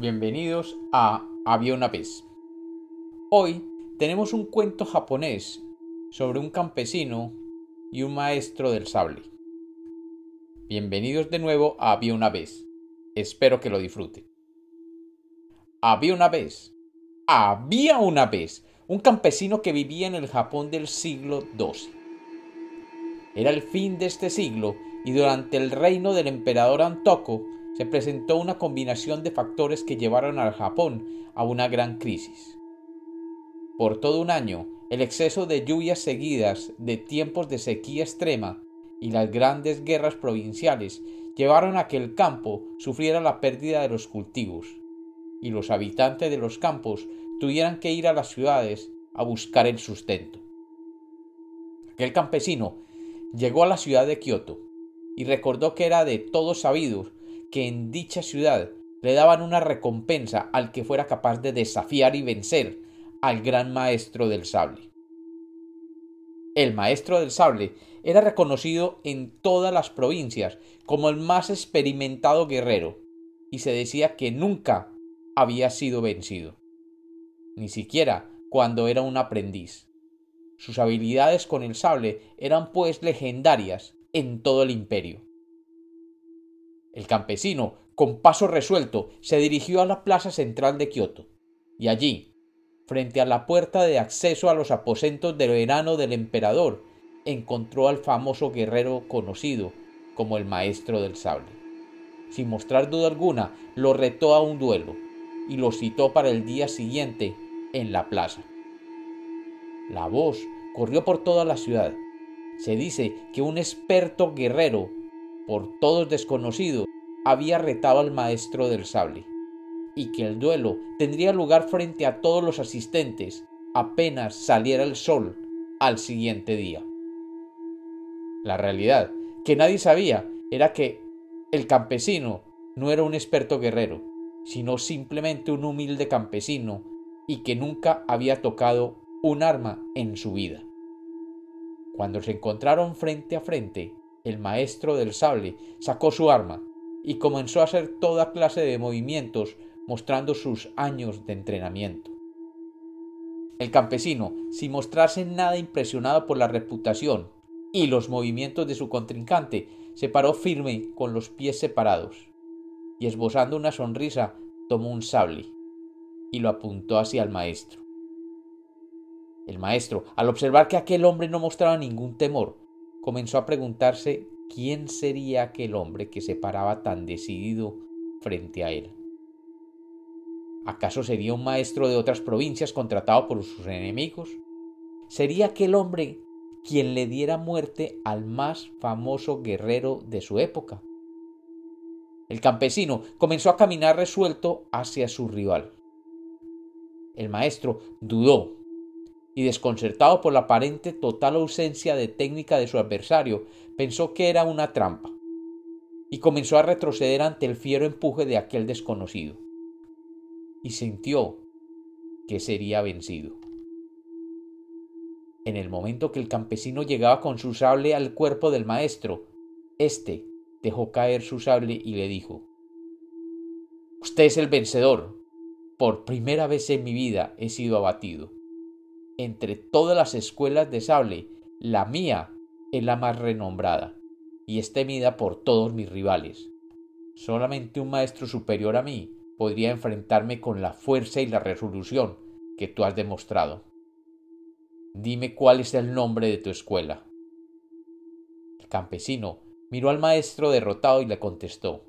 Bienvenidos a Había una vez. Hoy tenemos un cuento japonés sobre un campesino y un maestro del sable. Bienvenidos de nuevo a Había una vez. Espero que lo disfruten. Había una vez. Había una vez un campesino que vivía en el Japón del siglo XII. Era el fin de este siglo y durante el reino del emperador Antoko se presentó una combinación de factores que llevaron al Japón a una gran crisis. Por todo un año, el exceso de lluvias seguidas, de tiempos de sequía extrema y las grandes guerras provinciales llevaron a que el campo sufriera la pérdida de los cultivos, y los habitantes de los campos tuvieran que ir a las ciudades a buscar el sustento. Aquel campesino llegó a la ciudad de Kioto y recordó que era de todos sabido que en dicha ciudad le daban una recompensa al que fuera capaz de desafiar y vencer al gran maestro del sable. El maestro del sable era reconocido en todas las provincias como el más experimentado guerrero, y se decía que nunca había sido vencido, ni siquiera cuando era un aprendiz. Sus habilidades con el sable eran pues legendarias en todo el imperio. El campesino, con paso resuelto, se dirigió a la plaza central de Kioto, y allí, frente a la puerta de acceso a los aposentos de verano del emperador, encontró al famoso guerrero conocido como el maestro del sable. Sin mostrar duda alguna, lo retó a un duelo y lo citó para el día siguiente en la plaza. La voz corrió por toda la ciudad. Se dice que un experto guerrero, por todos desconocido, había retado al maestro del sable, y que el duelo tendría lugar frente a todos los asistentes apenas saliera el sol al siguiente día. La realidad que nadie sabía era que el campesino no era un experto guerrero, sino simplemente un humilde campesino y que nunca había tocado un arma en su vida. Cuando se encontraron frente a frente, el maestro del sable sacó su arma y comenzó a hacer toda clase de movimientos mostrando sus años de entrenamiento. El campesino, sin mostrarse nada impresionado por la reputación y los movimientos de su contrincante, se paró firme con los pies separados y esbozando una sonrisa tomó un sable y lo apuntó hacia el maestro. El maestro, al observar que aquel hombre no mostraba ningún temor, comenzó a preguntarse quién sería aquel hombre que se paraba tan decidido frente a él. ¿Acaso sería un maestro de otras provincias contratado por sus enemigos? ¿Sería aquel hombre quien le diera muerte al más famoso guerrero de su época? El campesino comenzó a caminar resuelto hacia su rival. El maestro dudó y desconcertado por la aparente total ausencia de técnica de su adversario, pensó que era una trampa, y comenzó a retroceder ante el fiero empuje de aquel desconocido, y sintió que sería vencido. En el momento que el campesino llegaba con su sable al cuerpo del maestro, éste dejó caer su sable y le dijo Usted es el vencedor. Por primera vez en mi vida he sido abatido entre todas las escuelas de sable, la mía es la más renombrada y es temida por todos mis rivales. Solamente un maestro superior a mí podría enfrentarme con la fuerza y la resolución que tú has demostrado. Dime cuál es el nombre de tu escuela. El campesino miró al maestro derrotado y le contestó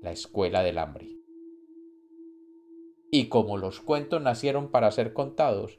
La escuela del hambre. Y como los cuentos nacieron para ser contados,